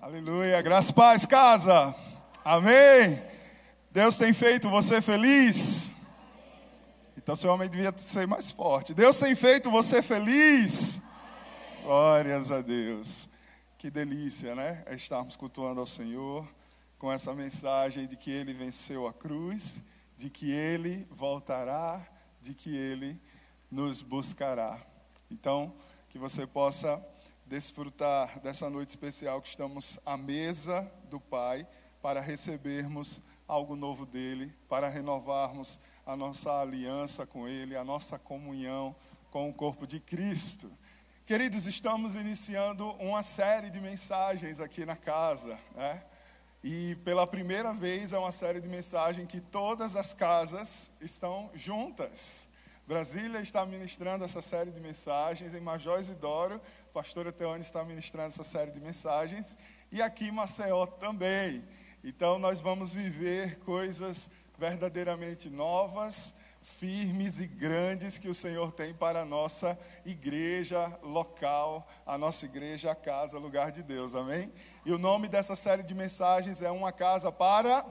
Aleluia. Graças, paz, casa. Amém. Deus tem feito você feliz. Então seu homem devia ser mais forte. Deus tem feito você feliz. Glórias a Deus. Que delícia, né? É estarmos cultuando ao Senhor com essa mensagem de que ele venceu a cruz, de que ele voltará, de que ele nos buscará. Então, que você possa desfrutar dessa noite especial que estamos à mesa do Pai para recebermos algo novo dele, para renovarmos a nossa aliança com ele, a nossa comunhão com o corpo de Cristo. Queridos, estamos iniciando uma série de mensagens aqui na casa, né? E pela primeira vez é uma série de mensagens que todas as casas estão juntas. Brasília está ministrando essa série de mensagens, em Major a pastora Teone está ministrando essa série de mensagens, e aqui Maceió também. Então nós vamos viver coisas verdadeiramente novas, firmes e grandes que o Senhor tem para a nossa igreja local, a nossa igreja, a casa, lugar de Deus, amém? E o nome dessa série de mensagens é Uma Casa para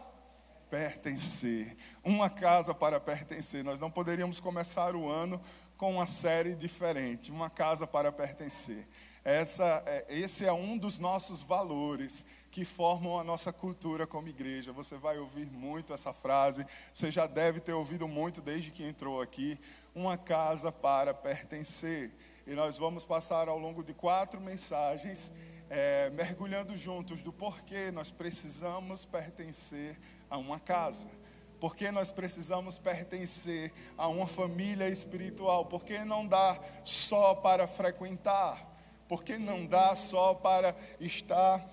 pertencer. Uma casa para pertencer. Nós não poderíamos começar o ano com uma série diferente, uma casa para pertencer. Essa, é, esse é um dos nossos valores que formam a nossa cultura como igreja. Você vai ouvir muito essa frase, você já deve ter ouvido muito desde que entrou aqui. Uma casa para pertencer. E nós vamos passar ao longo de quatro mensagens, é, mergulhando juntos do porquê nós precisamos pertencer a uma casa? Por que nós precisamos pertencer a uma família espiritual? Por que não dá só para frequentar? Por que não dá só para estar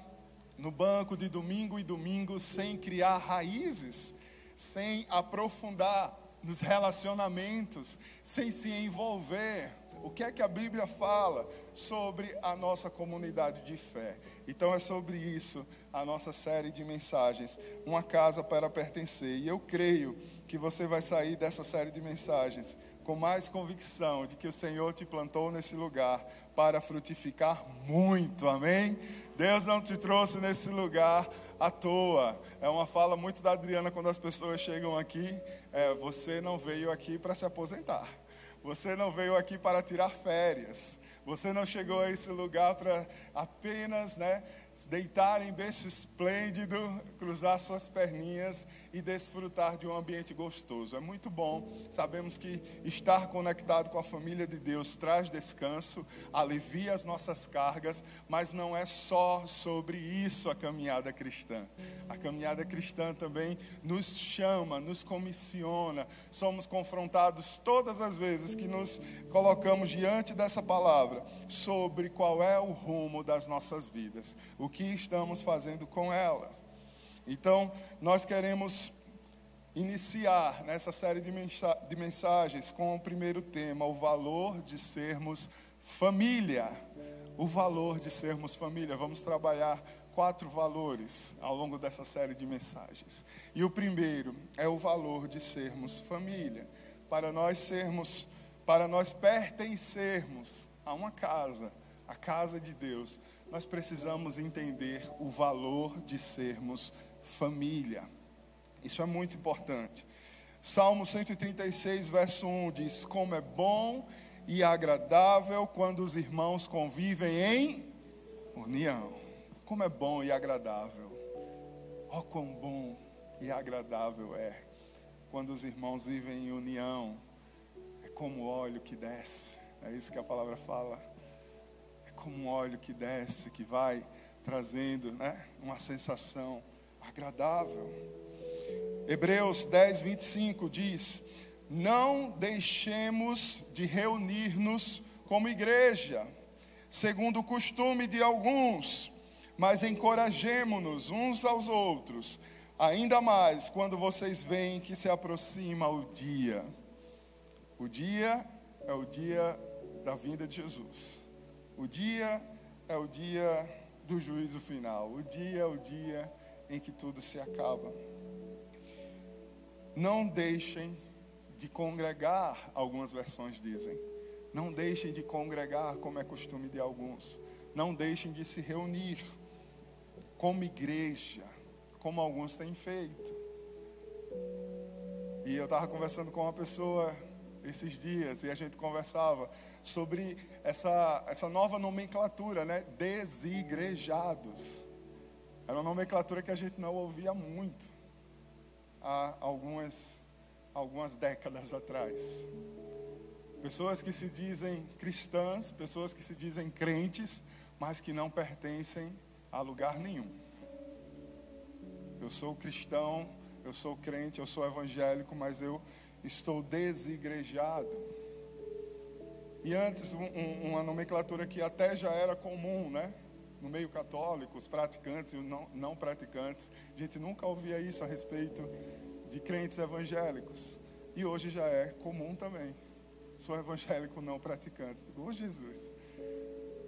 no banco de domingo e domingo sem criar raízes, sem aprofundar nos relacionamentos, sem se envolver? O que é que a Bíblia fala sobre a nossa comunidade de fé? Então é sobre isso a nossa série de mensagens, Uma Casa para Pertencer. E eu creio que você vai sair dessa série de mensagens com mais convicção de que o Senhor te plantou nesse lugar para frutificar muito, amém? Deus não te trouxe nesse lugar à toa. É uma fala muito da Adriana quando as pessoas chegam aqui. É, você não veio aqui para se aposentar. Você não veio aqui para tirar férias. Você não chegou a esse lugar para apenas, né, deitar em berço esplêndido, cruzar suas perninhas e desfrutar de um ambiente gostoso. É muito bom. Sabemos que estar conectado com a família de Deus traz descanso, alivia as nossas cargas, mas não é só sobre isso a caminhada cristã. A caminhada cristã também nos chama, nos comissiona. Somos confrontados todas as vezes que nos colocamos diante dessa palavra sobre qual é o rumo das nossas vidas o que estamos fazendo com elas. Então, nós queremos iniciar nessa série de mensagens com o primeiro tema, o valor de sermos família. O valor de sermos família. Vamos trabalhar quatro valores ao longo dessa série de mensagens. E o primeiro é o valor de sermos família. Para nós sermos, para nós pertencermos a uma casa, a casa de Deus, nós precisamos entender o valor de sermos família. Isso é muito importante. Salmo 136, verso 1 diz: Como é bom e agradável quando os irmãos convivem em união. Como é bom e agradável. Oh, quão bom e agradável é quando os irmãos vivem em união. É como óleo que desce. É isso que a palavra fala como um óleo que desce, que vai trazendo né, uma sensação agradável. Hebreus 10, 25 diz: Não deixemos de reunir-nos como igreja, segundo o costume de alguns, mas encorajemo-nos uns aos outros, ainda mais quando vocês veem que se aproxima o dia. O dia é o dia da vinda de Jesus. O dia é o dia do juízo final. O dia é o dia em que tudo se acaba. Não deixem de congregar, algumas versões dizem. Não deixem de congregar, como é costume de alguns. Não deixem de se reunir. como igreja, como alguns têm feito. E eu estava conversando com uma pessoa esses dias e a gente conversava sobre essa, essa nova nomenclatura, né? Desigrejados. Era uma nomenclatura que a gente não ouvia muito há algumas, algumas décadas atrás. Pessoas que se dizem cristãs, pessoas que se dizem crentes, mas que não pertencem a lugar nenhum. Eu sou cristão, eu sou crente, eu sou evangélico, mas eu estou desigrejado. E antes, um, uma nomenclatura que até já era comum, né? No meio católico, os praticantes e os não, não praticantes. A gente nunca ouvia isso a respeito de crentes evangélicos. E hoje já é comum também. Sou evangélico não praticante. Ô oh, Jesus.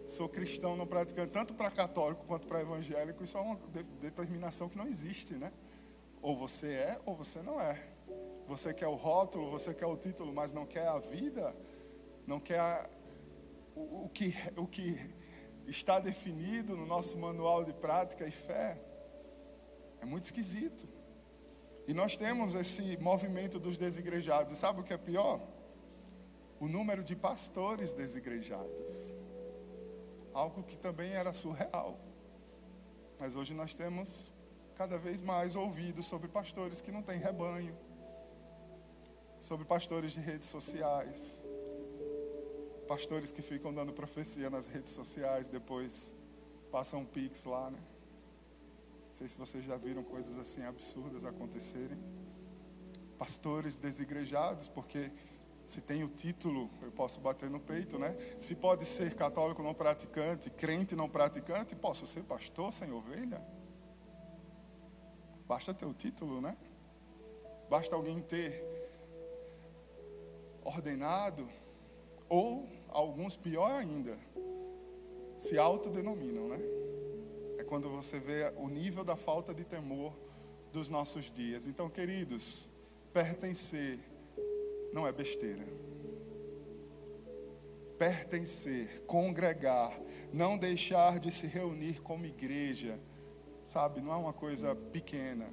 Sou cristão não praticante, tanto para católico quanto para evangélico. Isso é uma determinação que não existe, né? Ou você é ou você não é. Você quer o rótulo, você quer o título, mas não quer a vida, não quer a, o, o, que, o que está definido no nosso manual de prática e fé. É muito esquisito. E nós temos esse movimento dos desigrejados. E sabe o que é pior? O número de pastores desigrejados. Algo que também era surreal. Mas hoje nós temos cada vez mais ouvido sobre pastores que não têm rebanho, sobre pastores de redes sociais, pastores que ficam dando profecia nas redes sociais, depois passam um pix lá, né? sei se vocês já viram coisas assim absurdas acontecerem. Pastores desigrejados, porque se tem o título, eu posso bater no peito, né? Se pode ser católico não praticante, crente não praticante, posso ser pastor sem ovelha? Basta ter o título, né? Basta alguém ter ordenado, ou alguns pior ainda, se autodenominam, né? quando você vê o nível da falta de temor dos nossos dias. Então, queridos, pertencer não é besteira. Pertencer, congregar, não deixar de se reunir como igreja, sabe, não é uma coisa pequena.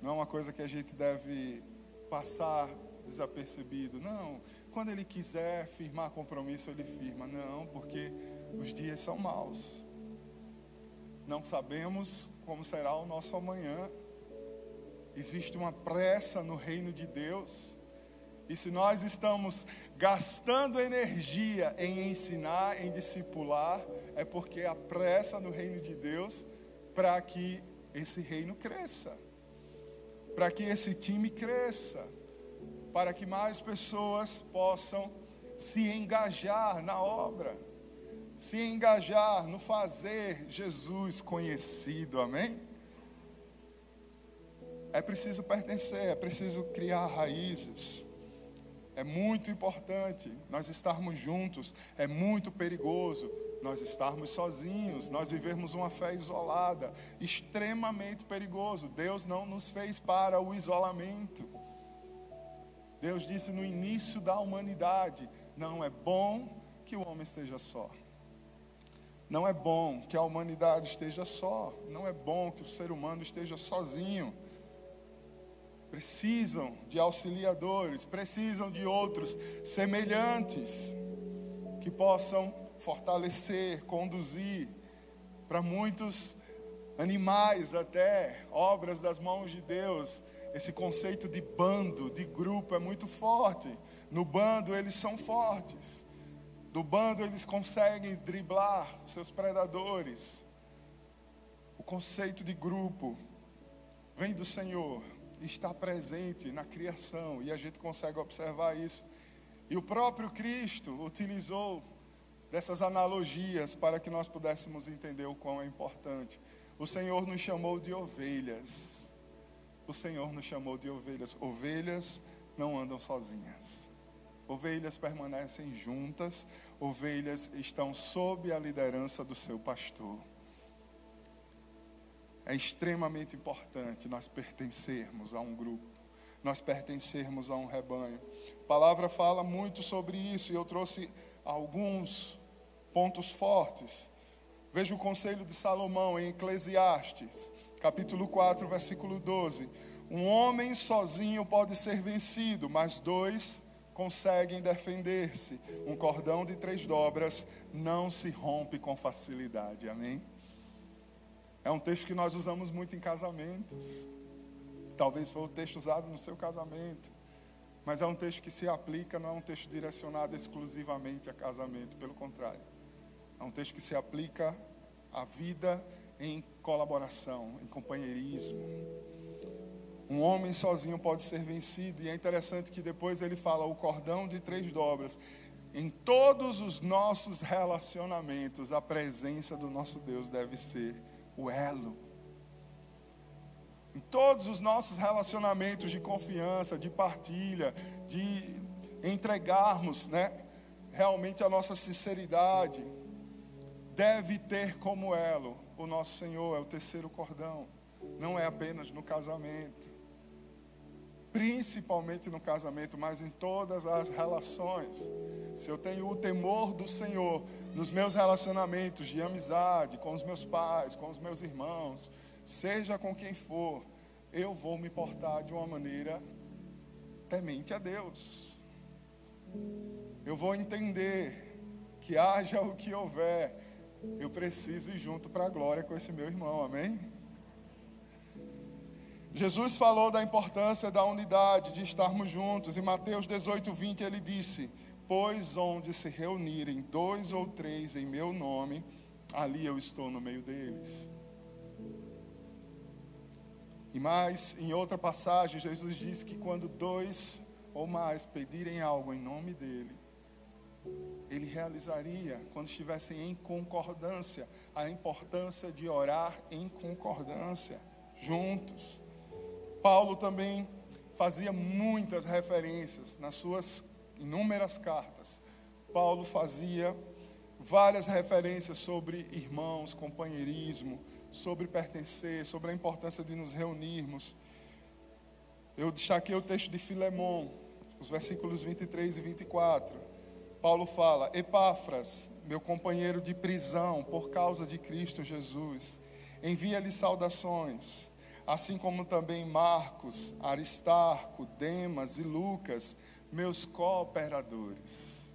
Não é uma coisa que a gente deve passar desapercebido. Não, quando ele quiser firmar compromisso, ele firma. Não, porque os dias são maus. Não sabemos como será o nosso amanhã. Existe uma pressa no reino de Deus. E se nós estamos gastando energia em ensinar, em discipular, é porque há pressa no reino de Deus para que esse reino cresça, para que esse time cresça, para que mais pessoas possam se engajar na obra se engajar no fazer Jesus conhecido, amém? É preciso pertencer, é preciso criar raízes. É muito importante nós estarmos juntos, é muito perigoso nós estarmos sozinhos, nós vivermos uma fé isolada, extremamente perigoso. Deus não nos fez para o isolamento. Deus disse no início da humanidade: não é bom que o homem esteja só. Não é bom que a humanidade esteja só, não é bom que o ser humano esteja sozinho. Precisam de auxiliadores, precisam de outros semelhantes que possam fortalecer, conduzir para muitos animais até obras das mãos de Deus. Esse conceito de bando, de grupo é muito forte. No bando eles são fortes. Do bando eles conseguem driblar seus predadores. O conceito de grupo vem do Senhor, está presente na criação e a gente consegue observar isso. E o próprio Cristo utilizou dessas analogias para que nós pudéssemos entender o quão é importante. O Senhor nos chamou de ovelhas. O Senhor nos chamou de ovelhas. Ovelhas não andam sozinhas. Ovelhas permanecem juntas, ovelhas estão sob a liderança do seu pastor. É extremamente importante nós pertencermos a um grupo, nós pertencermos a um rebanho. A palavra fala muito sobre isso e eu trouxe alguns pontos fortes. Veja o conselho de Salomão em Eclesiastes, capítulo 4, versículo 12. Um homem sozinho pode ser vencido, mas dois conseguem defender-se. Um cordão de três dobras não se rompe com facilidade. Amém? É um texto que nós usamos muito em casamentos. Talvez foi o texto usado no seu casamento. Mas é um texto que se aplica, não é um texto direcionado exclusivamente a casamento, pelo contrário. É um texto que se aplica à vida em colaboração, em companheirismo. Um homem sozinho pode ser vencido, e é interessante que depois ele fala o cordão de três dobras. Em todos os nossos relacionamentos, a presença do nosso Deus deve ser o elo. Em todos os nossos relacionamentos de confiança, de partilha, de entregarmos, né, realmente a nossa sinceridade, deve ter como elo o nosso Senhor, é o terceiro cordão. Não é apenas no casamento. Principalmente no casamento, mas em todas as relações. Se eu tenho o temor do Senhor nos meus relacionamentos de amizade, com os meus pais, com os meus irmãos, seja com quem for, eu vou me portar de uma maneira temente a Deus. Eu vou entender que haja o que houver, eu preciso ir junto para a glória com esse meu irmão, amém? Jesus falou da importância da unidade, de estarmos juntos. Em Mateus 18, 20, ele disse: Pois onde se reunirem dois ou três em meu nome, ali eu estou no meio deles. E mais, em outra passagem, Jesus disse que quando dois ou mais pedirem algo em nome dele, ele realizaria quando estivessem em concordância, a importância de orar em concordância, juntos. Paulo também fazia muitas referências nas suas inúmeras cartas. Paulo fazia várias referências sobre irmãos, companheirismo, sobre pertencer, sobre a importância de nos reunirmos. Eu destaquei o texto de Filemão, os versículos 23 e 24. Paulo fala: Epáfras, meu companheiro de prisão por causa de Cristo Jesus, envia-lhe saudações, assim como também Marcos, Aristarco, Demas e Lucas, meus cooperadores.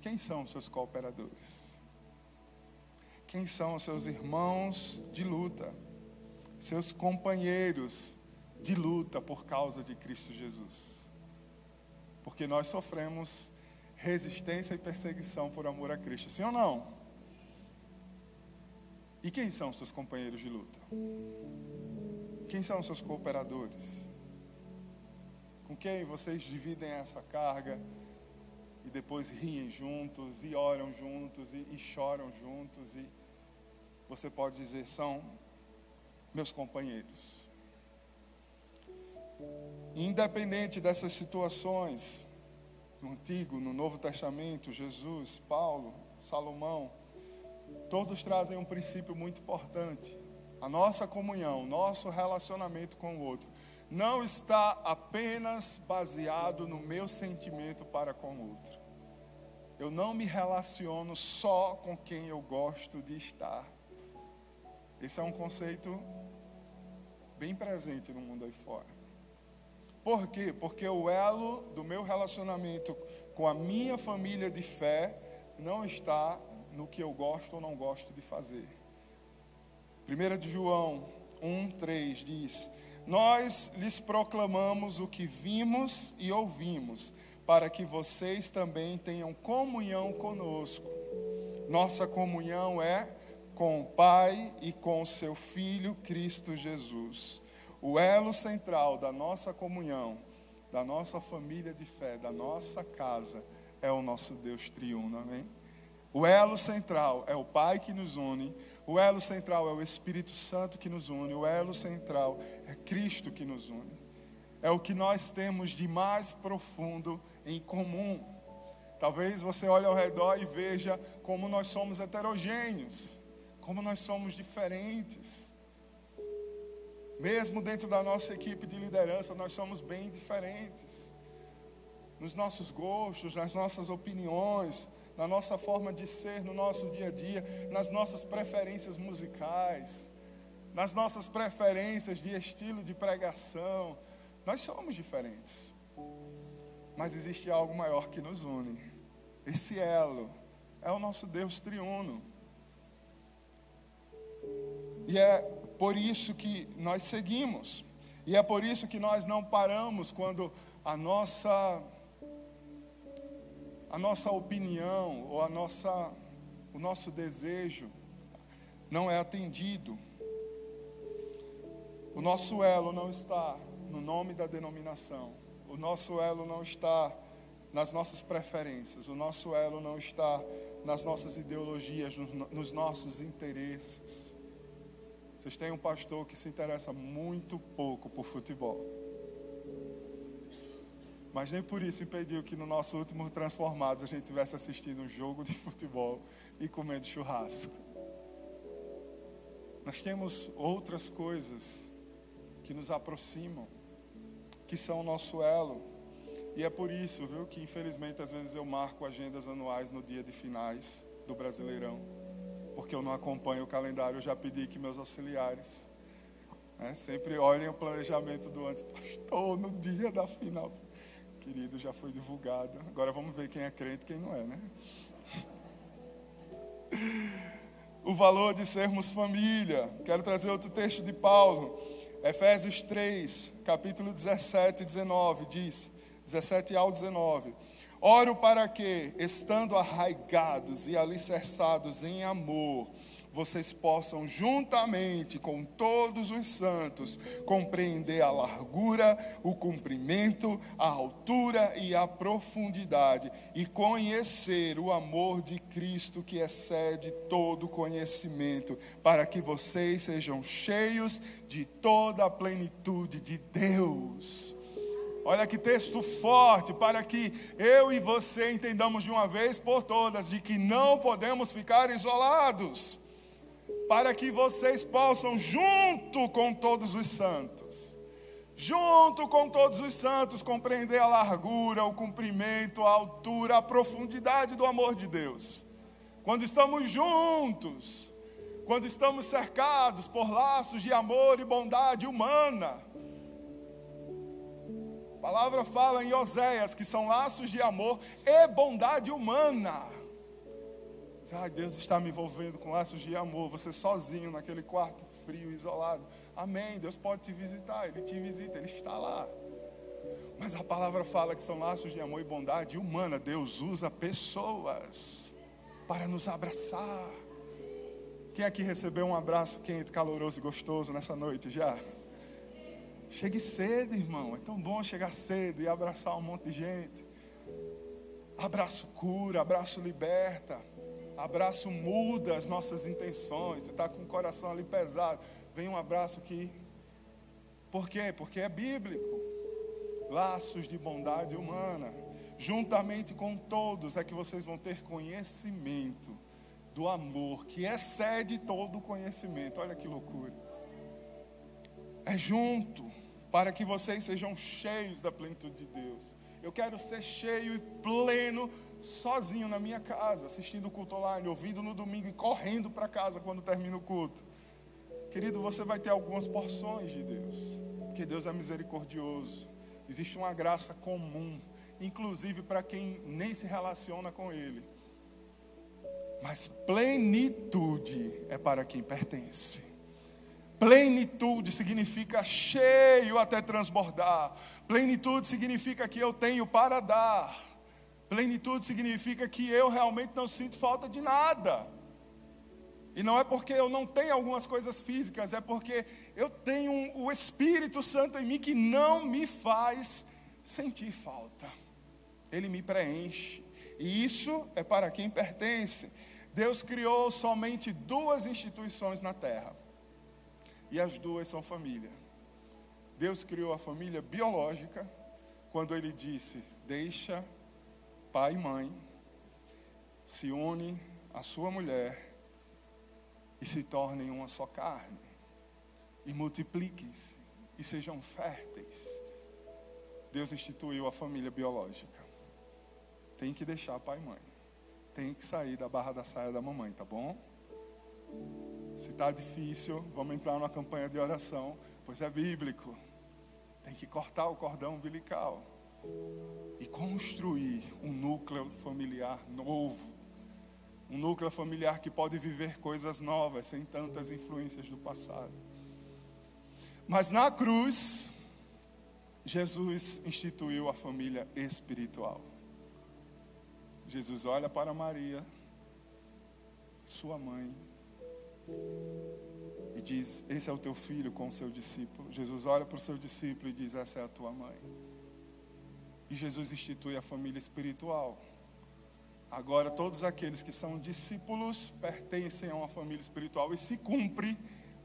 Quem são os seus cooperadores? quem são os seus irmãos de luta, seus companheiros de luta por causa de Cristo Jesus. Porque nós sofremos resistência e perseguição por amor a Cristo, sim ou não? E quem são seus companheiros de luta? Quem são seus cooperadores? Com quem vocês dividem essa carga e depois riem juntos, e oram juntos, e, e choram juntos, e você pode dizer, são meus companheiros. Independente dessas situações, no Antigo, no Novo Testamento, Jesus, Paulo, Salomão, todos trazem um princípio muito importante. A nossa comunhão, nosso relacionamento com o outro, não está apenas baseado no meu sentimento para com o outro. Eu não me relaciono só com quem eu gosto de estar. Esse é um conceito bem presente no mundo aí fora. Por quê? Porque o elo do meu relacionamento com a minha família de fé não está no que eu gosto ou não gosto de fazer. 1 de João 1,3 diz: Nós lhes proclamamos o que vimos e ouvimos, para que vocês também tenham comunhão conosco. Nossa comunhão é com o Pai e com o seu Filho Cristo Jesus. O elo central da nossa comunhão, da nossa família de fé, da nossa casa, é o nosso Deus triuno, amém? O elo central é o Pai que nos une, o elo central é o Espírito Santo que nos une, o elo central é Cristo que nos une. É o que nós temos de mais profundo em comum. Talvez você olhe ao redor e veja como nós somos heterogêneos como nós somos diferentes. Mesmo dentro da nossa equipe de liderança, nós somos bem diferentes. Nos nossos gostos, nas nossas opiniões, na nossa forma de ser, no nosso dia a dia, nas nossas preferências musicais, nas nossas preferências de estilo de pregação. Nós somos diferentes. Mas existe algo maior que nos une. Esse elo é o nosso Deus triuno. E é por isso que nós seguimos. E é por isso que nós não paramos quando a nossa a nossa opinião ou a nossa o nosso desejo não é atendido. O nosso elo não está no nome da denominação. O nosso elo não está nas nossas preferências. O nosso elo não está nas nossas ideologias, nos nossos interesses. Vocês têm um pastor que se interessa muito pouco por futebol. Mas nem por isso impediu que no nosso último Transformados a gente tivesse assistindo um jogo de futebol e comendo churrasco. Nós temos outras coisas que nos aproximam, que são o nosso elo. E é por isso, viu, que infelizmente às vezes eu marco agendas anuais no dia de finais do Brasileirão, porque eu não acompanho o calendário. Eu já pedi que meus auxiliares né, sempre olhem o planejamento do antes. Pastor, no dia da final. Querido, já foi divulgado. Agora vamos ver quem é crente e quem não é, né? O valor de sermos família. Quero trazer outro texto de Paulo. Efésios 3, capítulo 17 e 19, diz, 17 ao 19. Oro para que, estando arraigados e alicerçados em amor, vocês possam, juntamente com todos os santos, compreender a largura, o comprimento, a altura e a profundidade, e conhecer o amor de Cristo que excede todo conhecimento, para que vocês sejam cheios de toda a plenitude de Deus. Olha que texto forte, para que eu e você entendamos de uma vez por todas de que não podemos ficar isolados para que vocês possam, junto com todos os santos, junto com todos os santos, compreender a largura, o comprimento, a altura, a profundidade do amor de Deus. Quando estamos juntos, quando estamos cercados por laços de amor e bondade humana, palavra fala em Oséias que são laços de amor e bondade humana. Ai, Deus está me envolvendo com laços de amor. Você sozinho naquele quarto frio, isolado. Amém. Deus pode te visitar. Ele te visita, Ele está lá. Mas a palavra fala que são laços de amor e bondade humana. Deus usa pessoas para nos abraçar. Quem aqui recebeu um abraço quente, caloroso e gostoso nessa noite já? Chegue cedo, irmão. É tão bom chegar cedo e abraçar um monte de gente. Abraço cura, abraço liberta. Abraço muda as nossas intenções. Você está com o coração ali pesado. Vem um abraço aqui. Por quê? Porque é bíblico. Laços de bondade humana. Juntamente com todos é que vocês vão ter conhecimento do amor que excede todo o conhecimento. Olha que loucura. É junto para que vocês sejam cheios da plenitude de Deus. Eu quero ser cheio e pleno sozinho na minha casa, assistindo o culto online, ouvindo no domingo e correndo para casa quando termina o culto. Querido, você vai ter algumas porções de Deus, porque Deus é misericordioso. Existe uma graça comum, inclusive para quem nem se relaciona com Ele. Mas plenitude é para quem pertence. Plenitude significa cheio até transbordar. Plenitude significa que eu tenho para dar. Plenitude significa que eu realmente não sinto falta de nada. E não é porque eu não tenho algumas coisas físicas, é porque eu tenho o Espírito Santo em mim que não me faz sentir falta. Ele me preenche. E isso é para quem pertence. Deus criou somente duas instituições na terra. E as duas são família. Deus criou a família biológica quando ele disse: "Deixa pai e mãe, se une à sua mulher e se tornem uma só carne. E multipliquem-se e sejam férteis. Deus instituiu a família biológica. Tem que deixar pai e mãe. tem que sair da barra da saia da mamãe, tá bom? Se está difícil, vamos entrar numa campanha de oração, pois é bíblico. Tem que cortar o cordão umbilical e construir um núcleo familiar novo. Um núcleo familiar que pode viver coisas novas, sem tantas influências do passado. Mas na cruz, Jesus instituiu a família espiritual. Jesus olha para Maria, sua mãe, e diz: Esse é o teu filho com o seu discípulo. Jesus olha para o seu discípulo e diz: Essa é a tua mãe. E Jesus institui a família espiritual. Agora, todos aqueles que são discípulos pertencem a uma família espiritual e se cumpre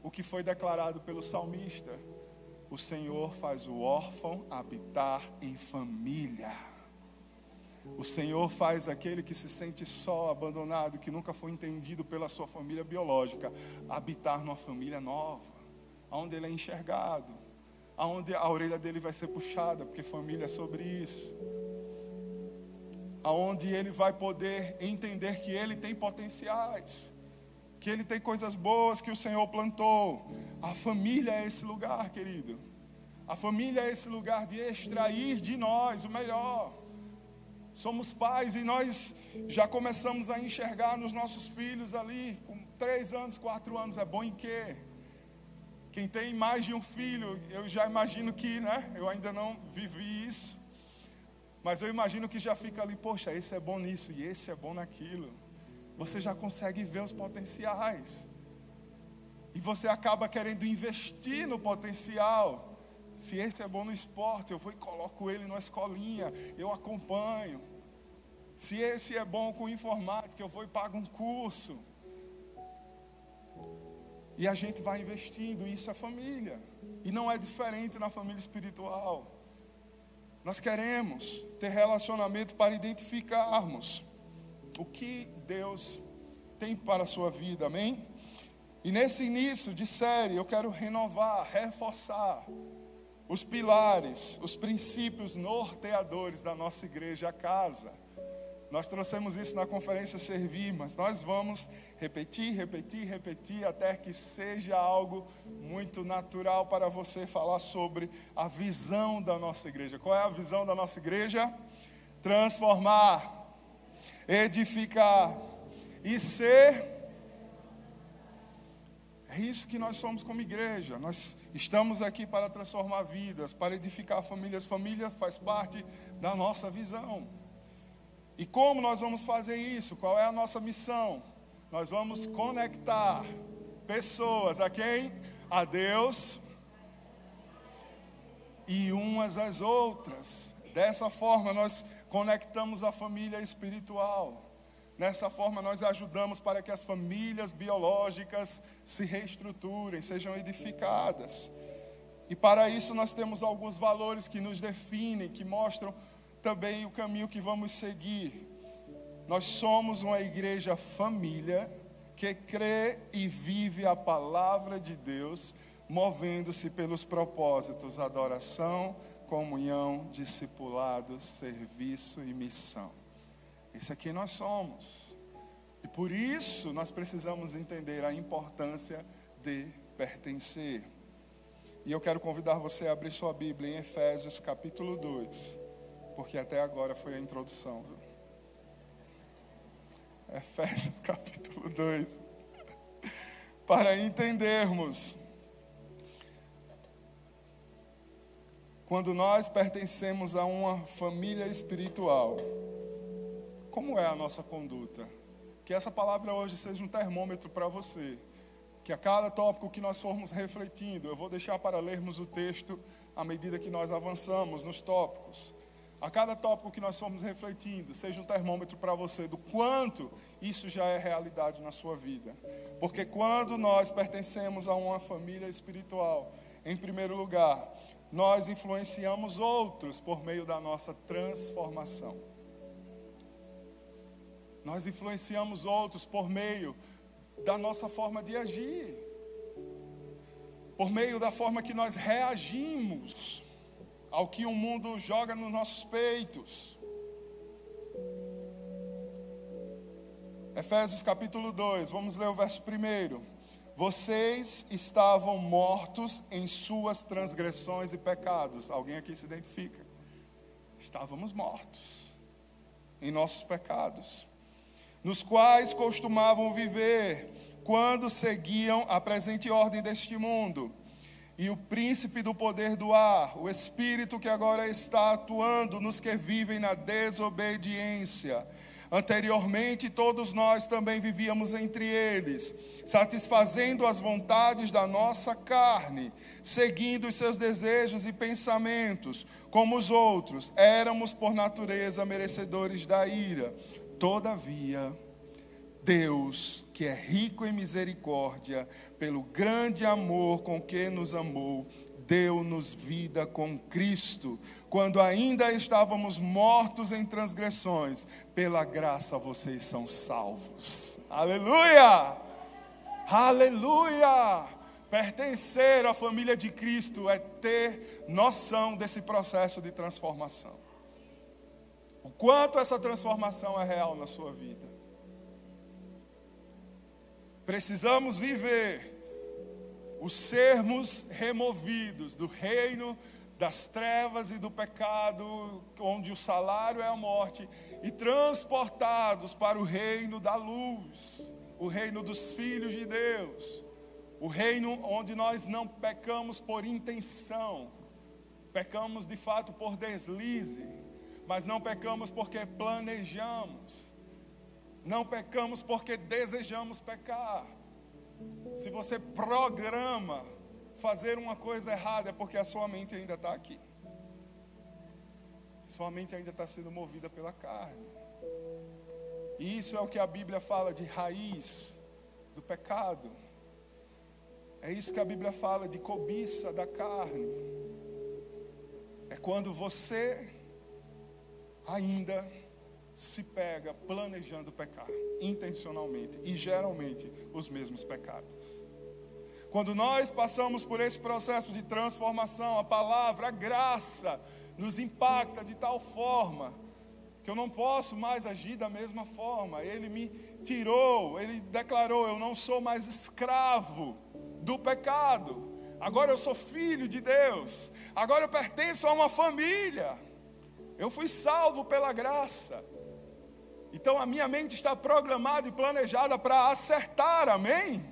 o que foi declarado pelo salmista: O Senhor faz o órfão habitar em família. O Senhor faz aquele que se sente só, abandonado, que nunca foi entendido pela sua família biológica, habitar numa família nova, onde ele é enxergado, onde a orelha dele vai ser puxada, porque família é sobre isso. Aonde ele vai poder entender que ele tem potenciais, que ele tem coisas boas que o Senhor plantou. A família é esse lugar, querido. A família é esse lugar de extrair de nós o melhor. Somos pais e nós já começamos a enxergar nos nossos filhos ali, com três anos, quatro anos, é bom em quê? Quem tem mais de um filho, eu já imagino que, né? Eu ainda não vivi isso, mas eu imagino que já fica ali, poxa, esse é bom nisso e esse é bom naquilo. Você já consegue ver os potenciais. E você acaba querendo investir no potencial. Se esse é bom no esporte, eu vou e coloco ele numa escolinha, eu acompanho. Se esse é bom com informática, eu vou e pago um curso. E a gente vai investindo, isso é família. E não é diferente na família espiritual. Nós queremos ter relacionamento para identificarmos o que Deus tem para a sua vida, amém? E nesse início de série, eu quero renovar, reforçar os pilares, os princípios norteadores da nossa igreja a casa. Nós trouxemos isso na conferência Servir, mas nós vamos repetir, repetir, repetir até que seja algo muito natural para você falar sobre a visão da nossa igreja. Qual é a visão da nossa igreja? Transformar, edificar e ser é isso que nós somos como igreja. Nós estamos aqui para transformar vidas, para edificar famílias. Família faz parte da nossa visão. E como nós vamos fazer isso? Qual é a nossa missão? Nós vamos conectar pessoas a quem? A Deus e umas às outras. Dessa forma, nós conectamos a família espiritual. Nessa forma, nós ajudamos para que as famílias biológicas se reestruturem, sejam edificadas. E para isso, nós temos alguns valores que nos definem, que mostram também o caminho que vamos seguir. Nós somos uma igreja família que crê e vive a palavra de Deus, movendo-se pelos propósitos adoração, comunhão, discipulado, serviço e missão. Esse aqui nós somos. E por isso nós precisamos entender a importância de pertencer. E eu quero convidar você a abrir sua Bíblia em Efésios capítulo 2, porque até agora foi a introdução, viu? Efésios capítulo 2. Para entendermos quando nós pertencemos a uma família espiritual, como é a nossa conduta? Que essa palavra hoje seja um termômetro para você. Que a cada tópico que nós formos refletindo, eu vou deixar para lermos o texto à medida que nós avançamos nos tópicos. A cada tópico que nós formos refletindo, seja um termômetro para você do quanto isso já é realidade na sua vida. Porque quando nós pertencemos a uma família espiritual, em primeiro lugar, nós influenciamos outros por meio da nossa transformação. Nós influenciamos outros por meio da nossa forma de agir, por meio da forma que nós reagimos ao que o mundo joga nos nossos peitos. Efésios capítulo 2, vamos ler o verso 1. Vocês estavam mortos em suas transgressões e pecados. Alguém aqui se identifica? Estávamos mortos em nossos pecados, nos quais costumavam viver quando seguiam a presente ordem deste mundo. E o príncipe do poder do ar, o espírito que agora está atuando nos que vivem na desobediência. Anteriormente, todos nós também vivíamos entre eles, satisfazendo as vontades da nossa carne, seguindo os seus desejos e pensamentos, como os outros. Éramos, por natureza, merecedores da ira. Todavia, Deus, que é rico em misericórdia, pelo grande amor com que nos amou, deu-nos vida com Cristo, quando ainda estávamos mortos em transgressões, pela graça vocês são salvos. Aleluia! Aleluia! Pertencer à família de Cristo é ter noção desse processo de transformação. O quanto essa transformação é real na sua vida. Precisamos viver os sermos removidos do reino das trevas e do pecado, onde o salário é a morte, e transportados para o reino da luz, o reino dos filhos de Deus, o reino onde nós não pecamos por intenção, pecamos de fato por deslize, mas não pecamos porque planejamos. Não pecamos porque desejamos pecar. Se você programa fazer uma coisa errada, é porque a sua mente ainda está aqui. Sua mente ainda está sendo movida pela carne. E isso é o que a Bíblia fala de raiz do pecado. É isso que a Bíblia fala de cobiça da carne. É quando você ainda se pega planejando pecar, intencionalmente, e geralmente os mesmos pecados. Quando nós passamos por esse processo de transformação, a palavra, a graça, nos impacta de tal forma que eu não posso mais agir da mesma forma. Ele me tirou, ele declarou: Eu não sou mais escravo do pecado. Agora eu sou filho de Deus. Agora eu pertenço a uma família. Eu fui salvo pela graça. Então a minha mente está programada e planejada para acertar, amém?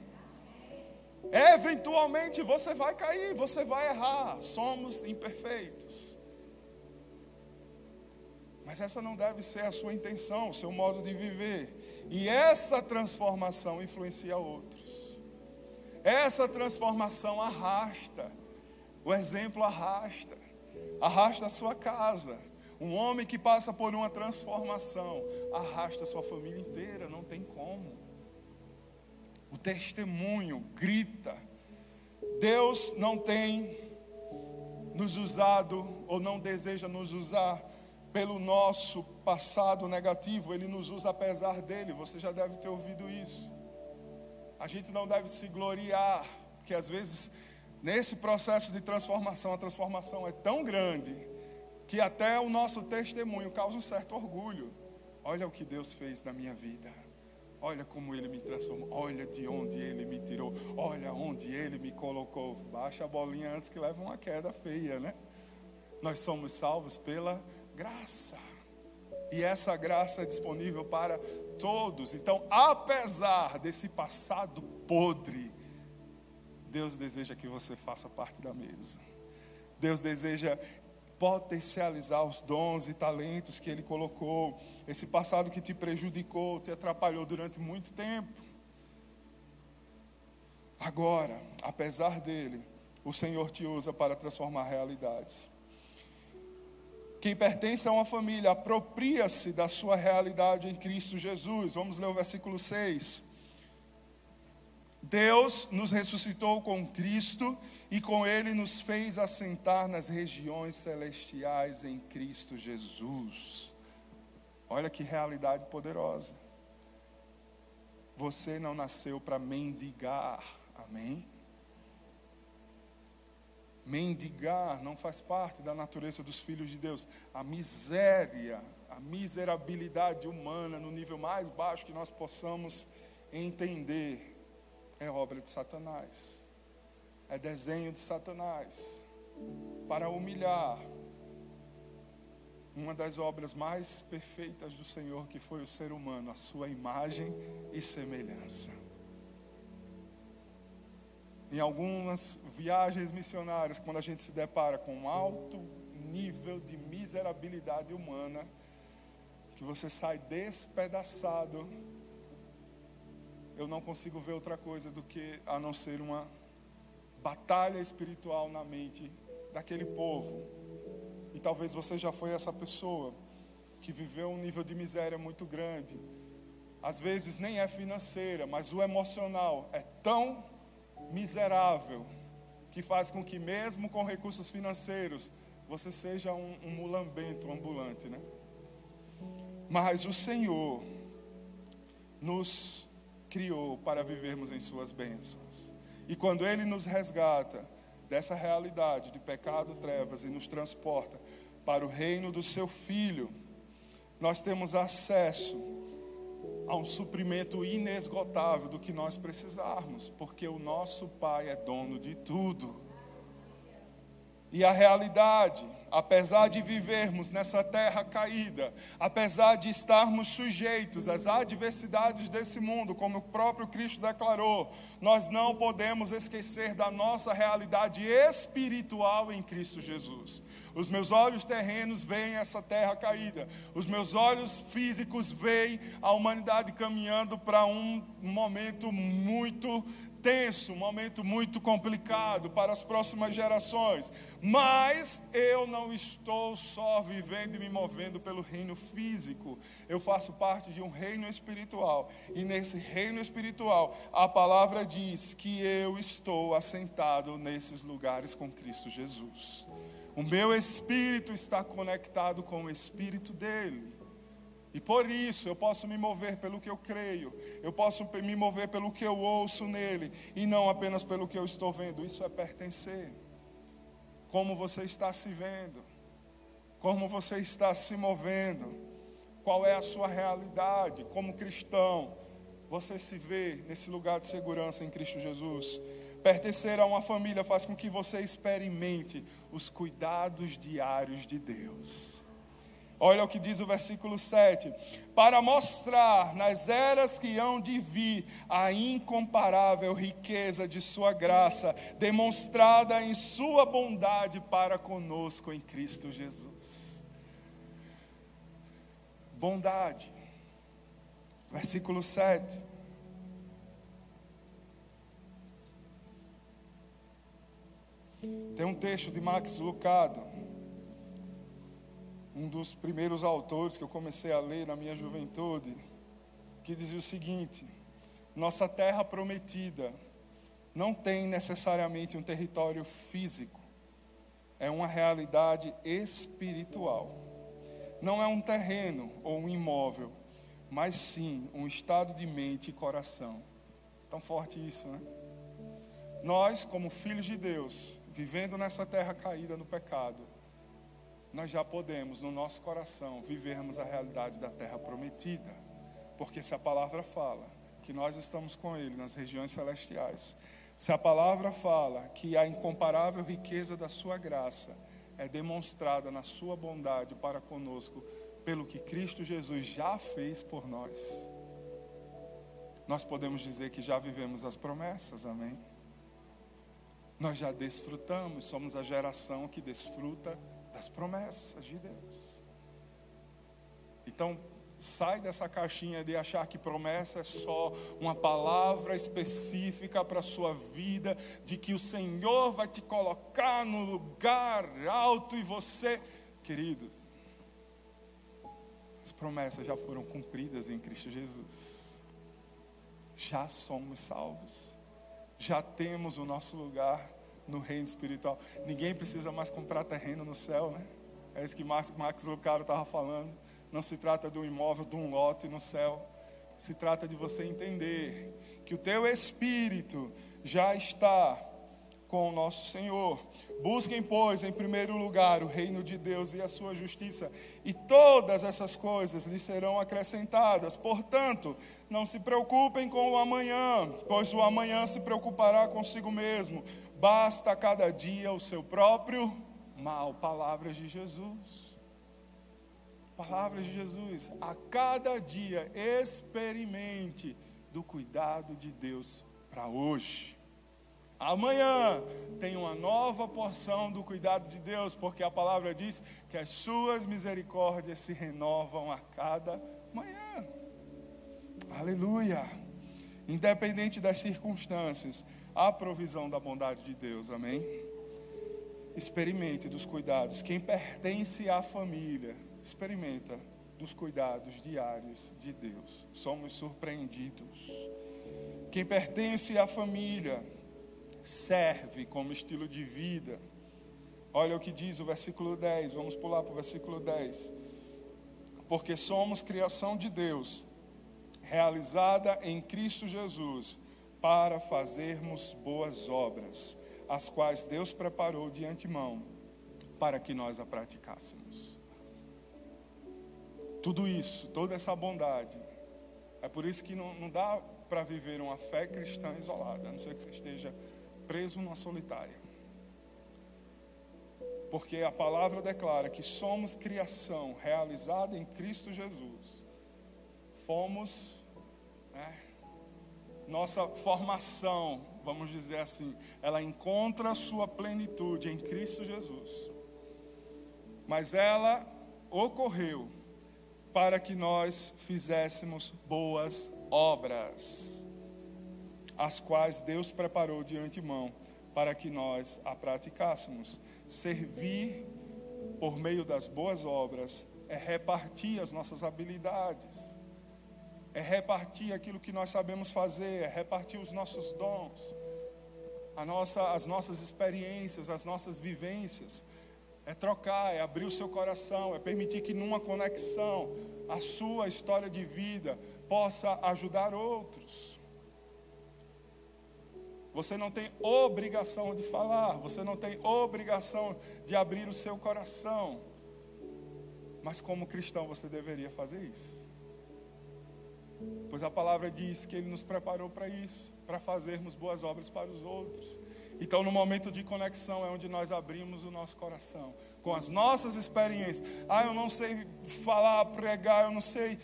Eventualmente você vai cair, você vai errar, somos imperfeitos. Mas essa não deve ser a sua intenção, o seu modo de viver. E essa transformação influencia outros. Essa transformação arrasta. O exemplo arrasta. Arrasta a sua casa. Um homem que passa por uma transformação arrasta sua família inteira, não tem como. O testemunho grita. Deus não tem nos usado ou não deseja nos usar pelo nosso passado negativo, ele nos usa apesar dele. Você já deve ter ouvido isso. A gente não deve se gloriar, porque às vezes nesse processo de transformação, a transformação é tão grande que até o nosso testemunho causa um certo orgulho. Olha o que Deus fez na minha vida. Olha como Ele me transformou. Olha de onde Ele me tirou. Olha onde Ele me colocou. Baixa a bolinha antes que leve uma queda feia, né? Nós somos salvos pela graça. E essa graça é disponível para todos. Então, apesar desse passado podre, Deus deseja que você faça parte da mesa. Deus deseja potencializar os dons e talentos que Ele colocou, esse passado que te prejudicou, te atrapalhou durante muito tempo. Agora, apesar dele, o Senhor te usa para transformar realidades. Quem pertence a uma família apropria-se da sua realidade em Cristo Jesus. Vamos ler o versículo 6. Deus nos ressuscitou com Cristo e com Ele nos fez assentar nas regiões celestiais em Cristo Jesus. Olha que realidade poderosa. Você não nasceu para mendigar, amém? Mendigar não faz parte da natureza dos filhos de Deus. A miséria, a miserabilidade humana no nível mais baixo que nós possamos entender, é obra de Satanás, é desenho de Satanás para humilhar uma das obras mais perfeitas do Senhor, que foi o ser humano, a sua imagem e semelhança. Em algumas viagens missionárias, quando a gente se depara com um alto nível de miserabilidade humana, que você sai despedaçado, eu não consigo ver outra coisa do que a não ser uma batalha espiritual na mente daquele povo. E talvez você já foi essa pessoa que viveu um nível de miséria muito grande. Às vezes nem é financeira, mas o emocional é tão miserável que faz com que mesmo com recursos financeiros você seja um, um mulambento ambulante, né? Mas o Senhor nos criou para vivermos em Suas bênçãos. E quando Ele nos resgata dessa realidade de pecado, trevas e nos transporta para o reino do Seu Filho, nós temos acesso a um suprimento inesgotável do que nós precisarmos, porque o nosso Pai é dono de tudo. E a realidade, apesar de vivermos nessa terra caída, apesar de estarmos sujeitos às adversidades desse mundo, como o próprio Cristo declarou, nós não podemos esquecer da nossa realidade espiritual em Cristo Jesus. Os meus olhos terrenos veem essa terra caída, os meus olhos físicos veem a humanidade caminhando para um momento muito tenso, um momento muito complicado para as próximas gerações. Mas eu não estou só vivendo e me movendo pelo reino físico. Eu faço parte de um reino espiritual. E nesse reino espiritual, a palavra diz que eu estou assentado nesses lugares com Cristo Jesus. O meu espírito está conectado com o espírito dele. E por isso eu posso me mover pelo que eu creio, eu posso me mover pelo que eu ouço nele, e não apenas pelo que eu estou vendo. Isso é pertencer. Como você está se vendo, como você está se movendo, qual é a sua realidade como cristão. Você se vê nesse lugar de segurança em Cristo Jesus. Pertencer a uma família faz com que você experimente os cuidados diários de Deus. Olha o que diz o versículo 7: para mostrar nas eras que hão de vir a incomparável riqueza de Sua graça, demonstrada em Sua bondade para conosco em Cristo Jesus. Bondade, versículo 7. Tem um texto de Max Lucado um dos primeiros autores que eu comecei a ler na minha juventude, que dizia o seguinte: Nossa terra prometida não tem necessariamente um território físico, é uma realidade espiritual. Não é um terreno ou um imóvel, mas sim um estado de mente e coração. Tão forte isso, né? Nós, como filhos de Deus, vivendo nessa terra caída no pecado, nós já podemos, no nosso coração, vivermos a realidade da terra prometida. Porque se a palavra fala que nós estamos com Ele nas regiões celestiais, se a palavra fala que a incomparável riqueza da Sua graça é demonstrada na Sua bondade para conosco, pelo que Cristo Jesus já fez por nós, nós podemos dizer que já vivemos as promessas, amém? Nós já desfrutamos, somos a geração que desfruta das promessas de Deus. Então, sai dessa caixinha de achar que promessa é só uma palavra específica para a sua vida, de que o Senhor vai te colocar no lugar alto e você, queridos, as promessas já foram cumpridas em Cristo Jesus. Já somos salvos. Já temos o nosso lugar no reino espiritual. Ninguém precisa mais comprar terreno no céu, né? É isso que Max, Max Lucaro estava falando. Não se trata de um imóvel, de um lote no céu. Se trata de você entender que o teu espírito já está com o nosso Senhor. Busquem, pois, em primeiro lugar o reino de Deus e a sua justiça, e todas essas coisas lhes serão acrescentadas. Portanto, não se preocupem com o amanhã, pois o amanhã se preocupará consigo mesmo. Basta cada dia o seu próprio mal. Palavras de Jesus. Palavras de Jesus. A cada dia experimente do cuidado de Deus para hoje. Amanhã tem uma nova porção do cuidado de Deus, porque a palavra diz que as suas misericórdias se renovam a cada manhã. Aleluia. Independente das circunstâncias, a provisão da bondade de Deus, amém? Experimente dos cuidados. Quem pertence à família, experimenta dos cuidados diários de Deus. Somos surpreendidos. Quem pertence à família, serve como estilo de vida. Olha o que diz o versículo 10, vamos pular para o versículo 10. Porque somos criação de Deus, realizada em Cristo Jesus, para fazermos boas obras, as quais Deus preparou de antemão para que nós a praticássemos. Tudo isso, toda essa bondade, é por isso que não, não dá para viver uma fé cristã isolada, a não ser que você esteja preso numa solitária. Porque a palavra declara que somos criação realizada em Cristo Jesus. Fomos, né, nossa formação, vamos dizer assim, ela encontra sua plenitude em Cristo Jesus. Mas ela ocorreu para que nós fizéssemos boas obras as quais Deus preparou de antemão para que nós a praticássemos. Servir por meio das boas obras é repartir as nossas habilidades, é repartir aquilo que nós sabemos fazer, é repartir os nossos dons, nossa, as nossas experiências, as nossas vivências. É trocar, é abrir o seu coração, é permitir que numa conexão a sua história de vida possa ajudar outros. Você não tem obrigação de falar, você não tem obrigação de abrir o seu coração. Mas como cristão você deveria fazer isso. Pois a palavra diz que Ele nos preparou para isso, para fazermos boas obras para os outros. Então, no momento de conexão, é onde nós abrimos o nosso coração, com as nossas experiências. Ah, eu não sei falar, pregar, eu não sei.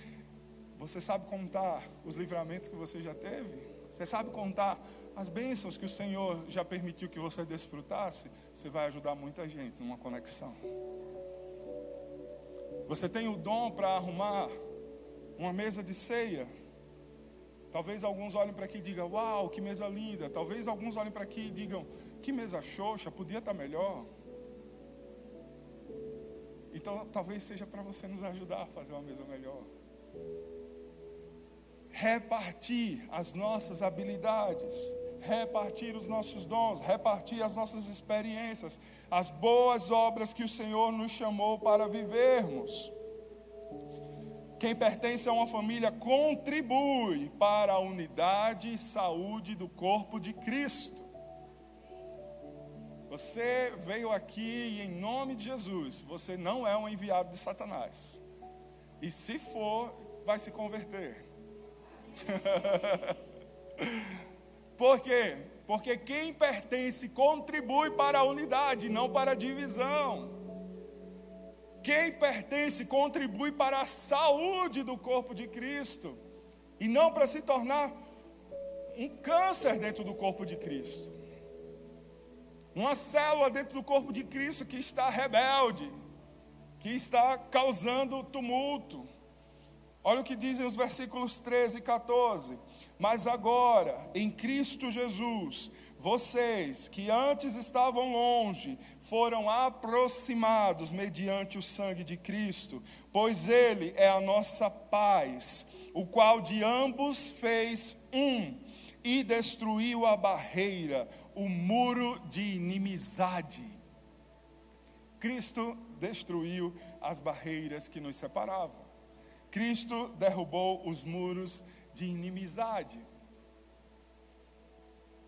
Você sabe contar os livramentos que você já teve? Você sabe contar as bênçãos que o Senhor já permitiu que você desfrutasse, você vai ajudar muita gente numa conexão. Você tem o dom para arrumar uma mesa de ceia. Talvez alguns olhem para aqui e digam: Uau, que mesa linda. Talvez alguns olhem para aqui e digam: Que mesa xoxa, podia estar tá melhor. Então, talvez seja para você nos ajudar a fazer uma mesa melhor repartir as nossas habilidades, repartir os nossos dons, repartir as nossas experiências, as boas obras que o Senhor nos chamou para vivermos. Quem pertence a uma família contribui para a unidade e saúde do corpo de Cristo. Você veio aqui e, em nome de Jesus, você não é um enviado de Satanás. E se for, vai se converter. Por quê? Porque quem pertence contribui para a unidade, não para a divisão. Quem pertence contribui para a saúde do corpo de Cristo e não para se tornar um câncer dentro do corpo de Cristo. Uma célula dentro do corpo de Cristo que está rebelde, que está causando tumulto. Olha o que dizem os versículos 13 e 14. Mas agora, em Cristo Jesus, vocês que antes estavam longe, foram aproximados mediante o sangue de Cristo, pois Ele é a nossa paz, o qual de ambos fez um e destruiu a barreira, o muro de inimizade. Cristo destruiu as barreiras que nos separavam. Cristo derrubou os muros de inimizade.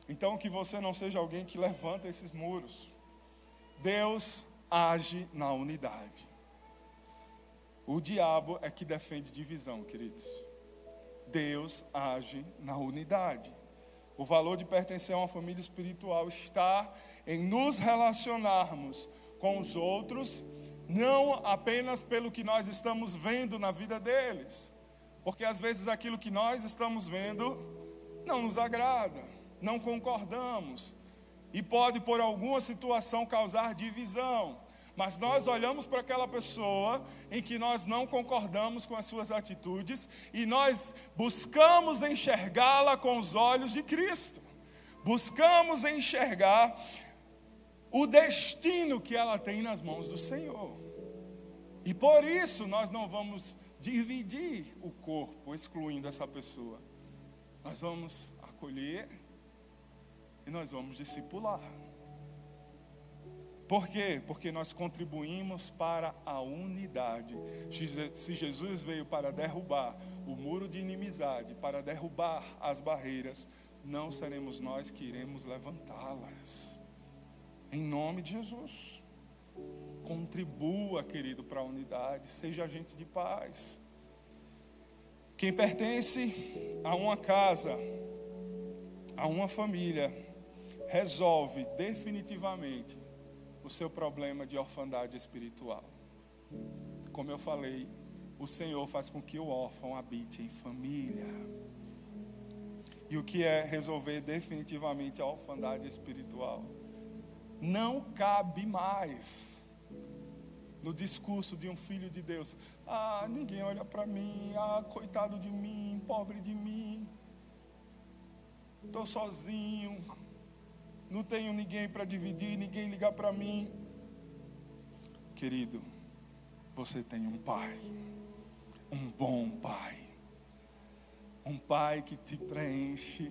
Então, que você não seja alguém que levanta esses muros. Deus age na unidade. O diabo é que defende divisão, queridos. Deus age na unidade. O valor de pertencer a uma família espiritual está em nos relacionarmos com os outros, não apenas pelo que nós estamos vendo na vida deles, porque às vezes aquilo que nós estamos vendo não nos agrada, não concordamos, e pode por alguma situação causar divisão. Mas nós olhamos para aquela pessoa em que nós não concordamos com as suas atitudes e nós buscamos enxergá-la com os olhos de Cristo. Buscamos enxergar o destino que ela tem nas mãos do Senhor. E por isso nós não vamos dividir o corpo, excluindo essa pessoa. Nós vamos acolher e nós vamos discipular. Por quê? Porque nós contribuímos para a unidade. Se Jesus veio para derrubar o muro de inimizade, para derrubar as barreiras, não seremos nós que iremos levantá-las. Em nome de Jesus. Contribua, querido, para a unidade, seja agente de paz. Quem pertence a uma casa, a uma família, resolve definitivamente o seu problema de orfandade espiritual. Como eu falei, o Senhor faz com que o órfão habite em família. E o que é resolver definitivamente a orfandade espiritual? Não cabe mais no discurso de um filho de Deus. Ah, ninguém olha para mim. Ah, coitado de mim, pobre de mim. Estou sozinho não tenho ninguém para dividir, ninguém ligar para mim. Querido, você tem um pai, um bom pai, um pai que te preenche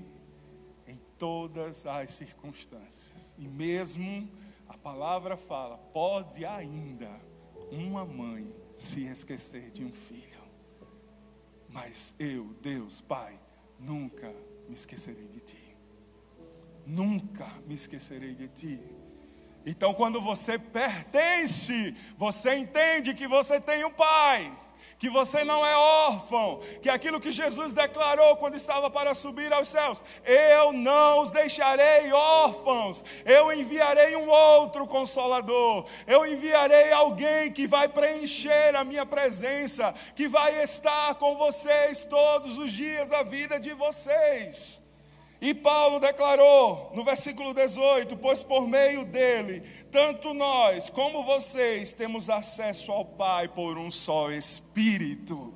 em todas as circunstâncias, e mesmo a palavra fala, pode ainda uma mãe se esquecer de um filho, mas eu, Deus, Pai, nunca me esquecerei de ti nunca me esquecerei de ti. Então, quando você pertence, você entende que você tem um pai, que você não é órfão, que aquilo que Jesus declarou quando estava para subir aos céus: Eu não os deixarei órfãos, eu enviarei um outro consolador, eu enviarei alguém que vai preencher a minha presença, que vai estar com vocês todos os dias da vida de vocês. E Paulo declarou no versículo 18: Pois por meio dele, tanto nós como vocês temos acesso ao Pai por um só Espírito.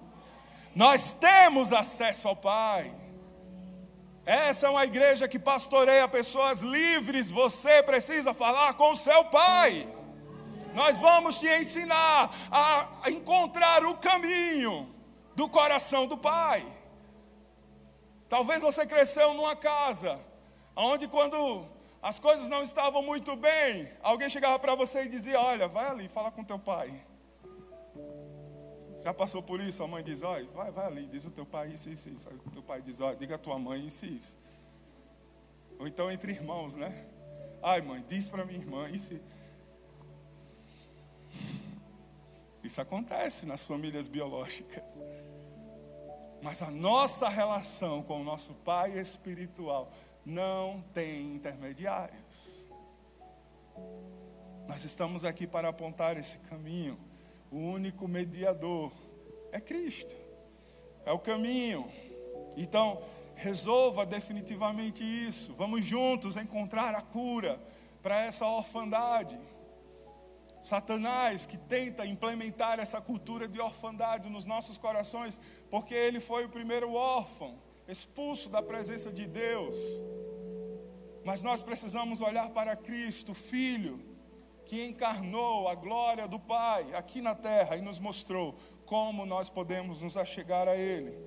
Nós temos acesso ao Pai. Essa é uma igreja que pastoreia pessoas livres. Você precisa falar com o seu Pai. Nós vamos te ensinar a encontrar o caminho do coração do Pai. Talvez você cresceu numa casa onde quando as coisas não estavam muito bem, alguém chegava para você e dizia: "Olha, vai ali, fala com teu pai". Já passou por isso? A mãe diz: "Olha, vai, vai ali, diz o teu pai isso, isso, isso". O teu pai diz: "Olha, diga a tua mãe isso, isso". Ou então entre irmãos, né? Ai, mãe, diz para minha irmã isso. Isso acontece nas famílias biológicas. Mas a nossa relação com o nosso Pai espiritual não tem intermediários. Nós estamos aqui para apontar esse caminho. O único mediador é Cristo. É o caminho. Então, resolva definitivamente isso. Vamos juntos encontrar a cura para essa orfandade. Satanás que tenta implementar essa cultura de orfandade nos nossos corações, porque ele foi o primeiro órfão, expulso da presença de Deus. Mas nós precisamos olhar para Cristo, Filho, que encarnou a glória do Pai aqui na terra e nos mostrou como nós podemos nos achegar a Ele.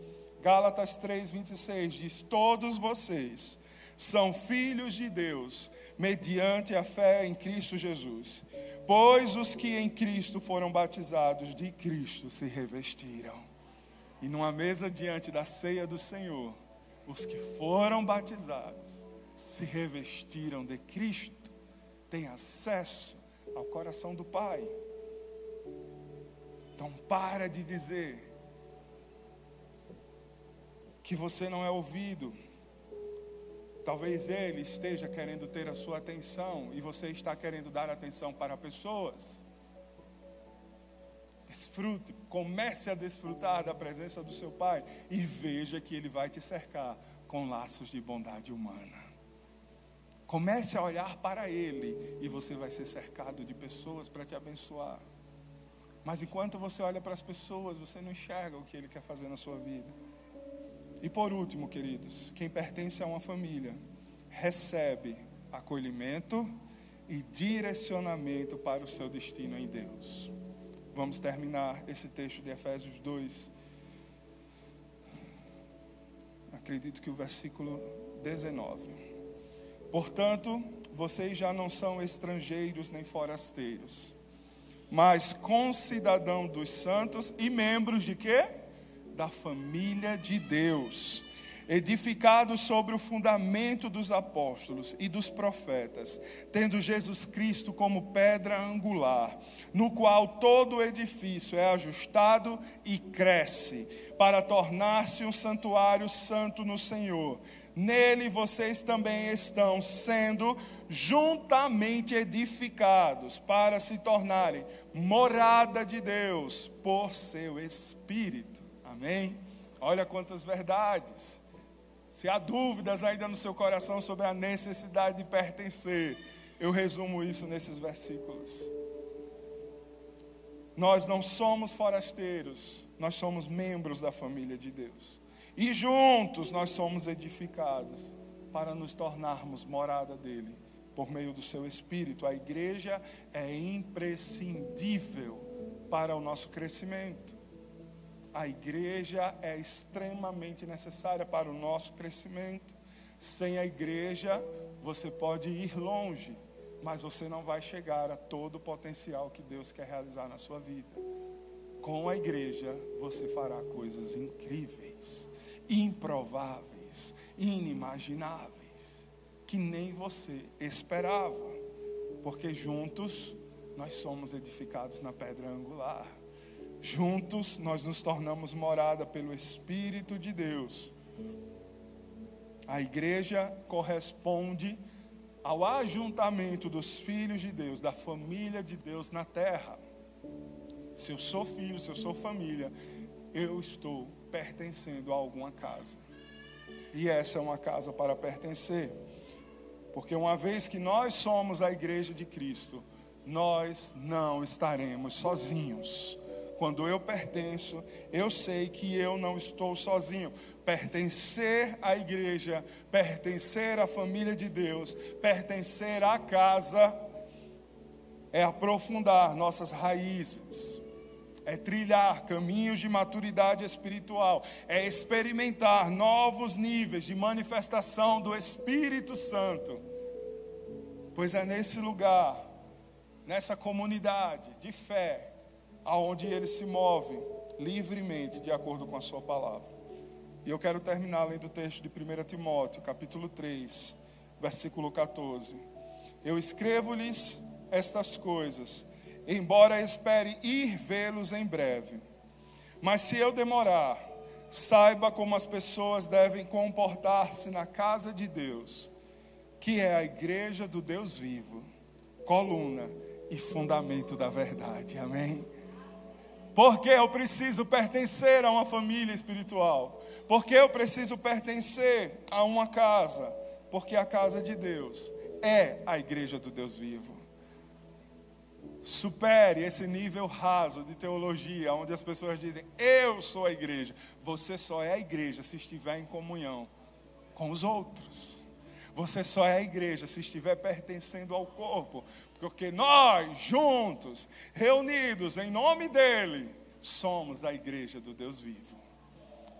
Gálatas 3,26 diz: Todos vocês são filhos de Deus, mediante a fé em Cristo Jesus. Pois os que em Cristo foram batizados, de Cristo se revestiram. E numa mesa diante da ceia do Senhor, os que foram batizados se revestiram de Cristo, têm acesso ao coração do Pai. Então, para de dizer que você não é ouvido. Talvez ele esteja querendo ter a sua atenção e você está querendo dar atenção para pessoas. Desfrute, comece a desfrutar da presença do seu Pai e veja que Ele vai te cercar com laços de bondade humana. Comece a olhar para Ele e você vai ser cercado de pessoas para te abençoar. Mas enquanto você olha para as pessoas, você não enxerga o que Ele quer fazer na sua vida. E por último, queridos, quem pertence a uma família recebe acolhimento e direcionamento para o seu destino em Deus. Vamos terminar esse texto de Efésios 2. Acredito que o versículo 19. Portanto, vocês já não são estrangeiros nem forasteiros, mas concidadão dos santos e membros de quê? da família de Deus, edificados sobre o fundamento dos apóstolos e dos profetas, tendo Jesus Cristo como pedra angular, no qual todo o edifício é ajustado e cresce, para tornar-se um santuário santo no Senhor. Nele vocês também estão sendo juntamente edificados para se tornarem morada de Deus por seu Espírito. Amém? Olha quantas verdades. Se há dúvidas ainda no seu coração sobre a necessidade de pertencer, eu resumo isso nesses versículos. Nós não somos forasteiros, nós somos membros da família de Deus. E juntos nós somos edificados para nos tornarmos morada dele por meio do seu espírito. A igreja é imprescindível para o nosso crescimento. A igreja é extremamente necessária para o nosso crescimento. Sem a igreja, você pode ir longe, mas você não vai chegar a todo o potencial que Deus quer realizar na sua vida. Com a igreja, você fará coisas incríveis, improváveis, inimagináveis, que nem você esperava, porque juntos nós somos edificados na pedra angular. Juntos nós nos tornamos morada pelo Espírito de Deus. A igreja corresponde ao ajuntamento dos filhos de Deus, da família de Deus na terra. Se eu sou filho, se eu sou família, eu estou pertencendo a alguma casa. E essa é uma casa para pertencer. Porque uma vez que nós somos a igreja de Cristo, nós não estaremos sozinhos. Quando eu pertenço, eu sei que eu não estou sozinho. Pertencer à igreja, pertencer à família de Deus, pertencer à casa, é aprofundar nossas raízes, é trilhar caminhos de maturidade espiritual, é experimentar novos níveis de manifestação do Espírito Santo. Pois é nesse lugar, nessa comunidade de fé, aonde ele se move livremente de acordo com a sua palavra. E eu quero terminar lendo o texto de 1 Timóteo, capítulo 3, versículo 14. Eu escrevo-lhes estas coisas, embora espere ir vê-los em breve. Mas se eu demorar, saiba como as pessoas devem comportar-se na casa de Deus, que é a igreja do Deus vivo, coluna e fundamento da verdade. Amém? Porque eu preciso pertencer a uma família espiritual. Porque eu preciso pertencer a uma casa. Porque a casa de Deus é a igreja do Deus vivo. Supere esse nível raso de teologia, onde as pessoas dizem: Eu sou a igreja. Você só é a igreja se estiver em comunhão com os outros. Você só é a igreja se estiver pertencendo ao corpo, porque nós, juntos, reunidos em nome dEle, somos a igreja do Deus vivo.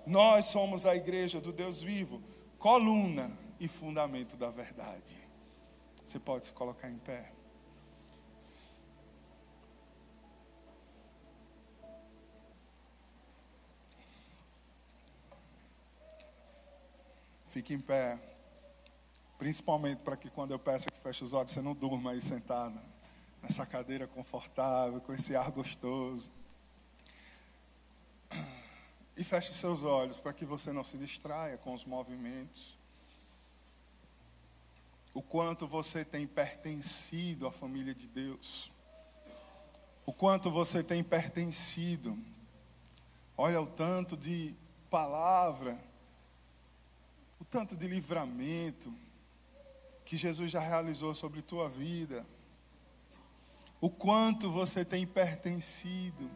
Nós somos a igreja do Deus vivo, coluna e fundamento da verdade. Você pode se colocar em pé. Fique em pé. Principalmente para que quando eu peço que feche os olhos, você não durma aí sentado nessa cadeira confortável, com esse ar gostoso. E feche os seus olhos para que você não se distraia com os movimentos. O quanto você tem pertencido à família de Deus. O quanto você tem pertencido. Olha o tanto de palavra, o tanto de livramento, que Jesus já realizou sobre tua vida, o quanto você tem pertencido.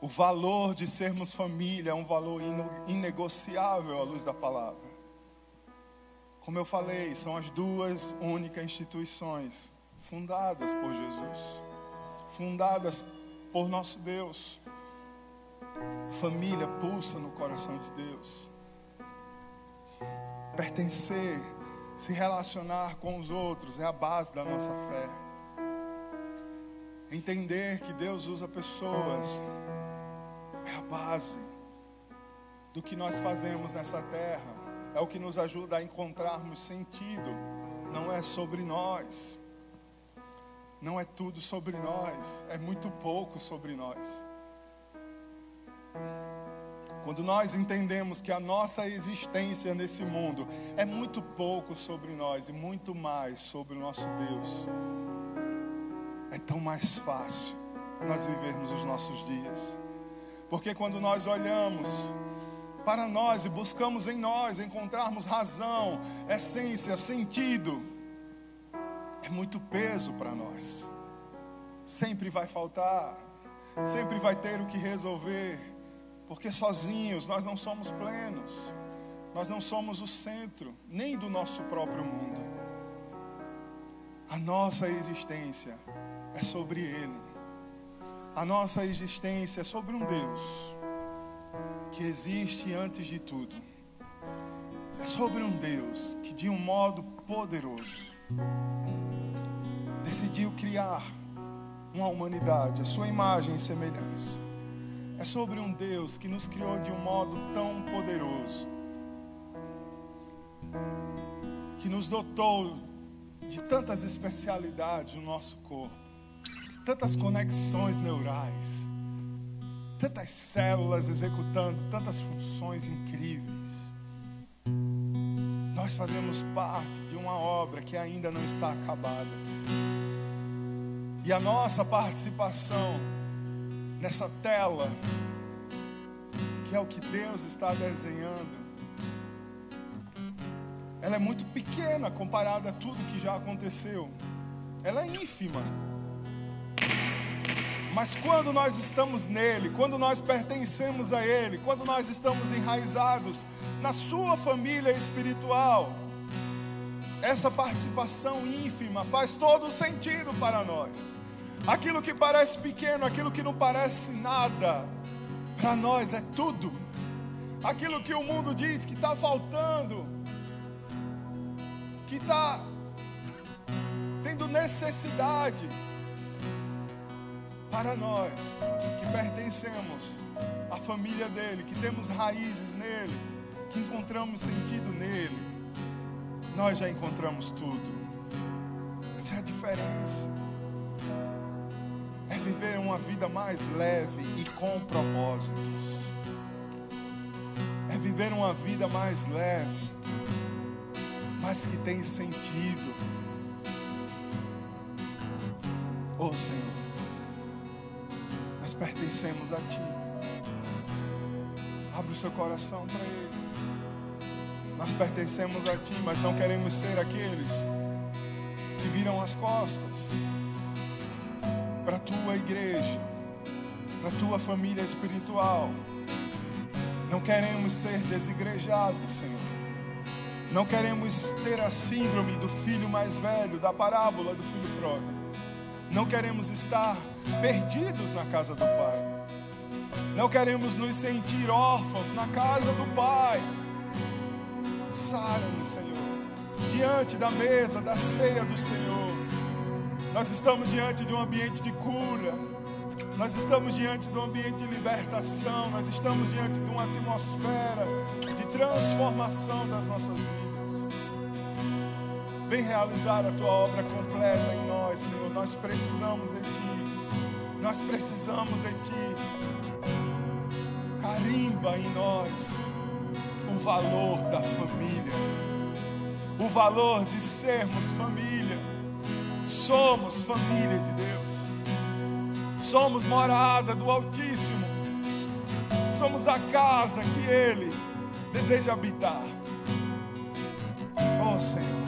O valor de sermos família é um valor inegociável à luz da palavra. Como eu falei, são as duas únicas instituições fundadas por Jesus, fundadas por nosso Deus. Família pulsa no coração de Deus. Pertencer se relacionar com os outros é a base da nossa fé. Entender que Deus usa pessoas é a base do que nós fazemos nessa terra, é o que nos ajuda a encontrarmos sentido. Não é sobre nós, não é tudo sobre nós, é muito pouco sobre nós. Quando nós entendemos que a nossa existência nesse mundo é muito pouco sobre nós e muito mais sobre o nosso Deus, é tão mais fácil nós vivermos os nossos dias. Porque quando nós olhamos para nós e buscamos em nós encontrarmos razão, essência, sentido, é muito peso para nós. Sempre vai faltar, sempre vai ter o que resolver porque sozinhos nós não somos plenos, nós não somos o centro nem do nosso próprio mundo. A nossa existência é sobre Ele, a nossa existência é sobre um Deus que existe antes de tudo. É sobre um Deus que, de um modo poderoso, decidiu criar uma humanidade, a sua imagem e semelhança é sobre um Deus que nos criou de um modo tão poderoso, que nos dotou de tantas especialidades no nosso corpo, tantas conexões neurais, tantas células executando tantas funções incríveis. Nós fazemos parte de uma obra que ainda não está acabada. E a nossa participação nessa tela, que é o que Deus está desenhando, ela é muito pequena comparada a tudo que já aconteceu. Ela é ínfima. Mas quando nós estamos nele, quando nós pertencemos a ele, quando nós estamos enraizados na sua família espiritual, essa participação ínfima faz todo o sentido para nós. Aquilo que parece pequeno, aquilo que não parece nada, para nós é tudo. Aquilo que o mundo diz que está faltando, que está tendo necessidade, para nós que pertencemos à família dele, que temos raízes nele, que encontramos sentido nele, nós já encontramos tudo. Essa é a diferença é viver uma vida mais leve e com propósitos. É viver uma vida mais leve, mas que tem sentido. Oh Senhor, nós pertencemos a Ti. Abre o seu coração para Ele. Nós pertencemos a Ti, mas não queremos ser aqueles que viram as costas tua igreja, para tua família espiritual. Não queremos ser desigrejados, Senhor. Não queremos ter a síndrome do filho mais velho, da parábola do filho pródigo. Não queremos estar perdidos na casa do Pai. Não queremos nos sentir órfãos na casa do Pai. Sara-nos, Senhor, diante da mesa da ceia do Senhor. Nós estamos diante de um ambiente de cura. Nós estamos diante de um ambiente de libertação. Nós estamos diante de uma atmosfera de transformação das nossas vidas. Vem realizar a tua obra completa em nós, Senhor. Nós precisamos de ti. Nós precisamos de ti. Carimba em nós o valor da família, o valor de sermos família. Somos família de Deus, somos morada do Altíssimo, somos a casa que Ele deseja habitar. Oh Senhor,